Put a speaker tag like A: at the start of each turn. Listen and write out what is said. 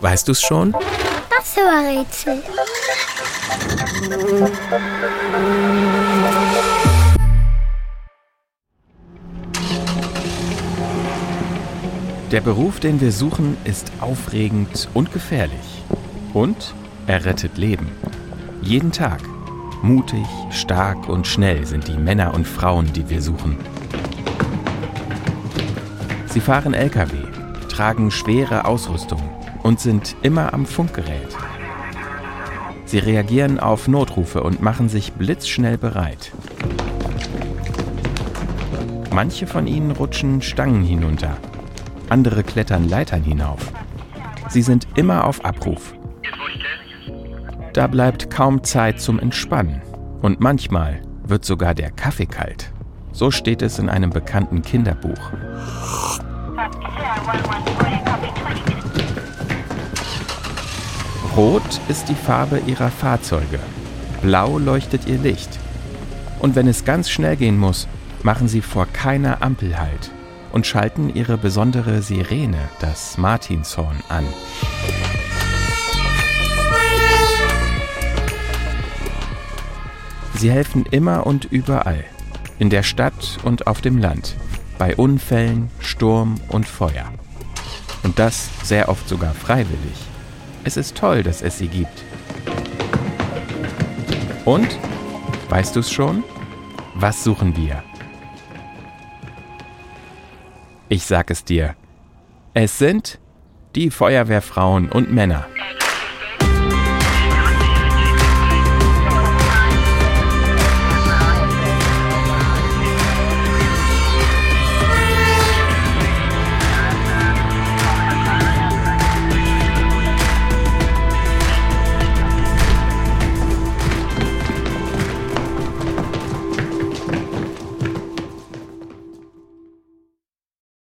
A: Weißt du's schon?
B: Das war Rätsel.
A: Der Beruf, den wir suchen, ist aufregend und gefährlich. Und er rettet Leben. Jeden Tag. Mutig, stark und schnell sind die Männer und Frauen, die wir suchen. Sie fahren Lkw, tragen schwere Ausrüstung und sind immer am Funkgerät. Sie reagieren auf Notrufe und machen sich blitzschnell bereit. Manche von ihnen rutschen Stangen hinunter, andere klettern Leitern hinauf. Sie sind immer auf Abruf. Da bleibt kaum Zeit zum Entspannen. Und manchmal wird sogar der Kaffee kalt. So steht es in einem bekannten Kinderbuch. Rot ist die Farbe ihrer Fahrzeuge. Blau leuchtet ihr Licht. Und wenn es ganz schnell gehen muss, machen sie vor keiner Ampel Halt und schalten ihre besondere Sirene, das Martinshorn, an. Sie helfen immer und überall, in der Stadt und auf dem Land, bei Unfällen, Sturm und Feuer. Und das sehr oft sogar freiwillig. Es ist toll, dass es sie gibt. Und, weißt du es schon? Was suchen wir? Ich sag es dir. Es sind die Feuerwehrfrauen und Männer.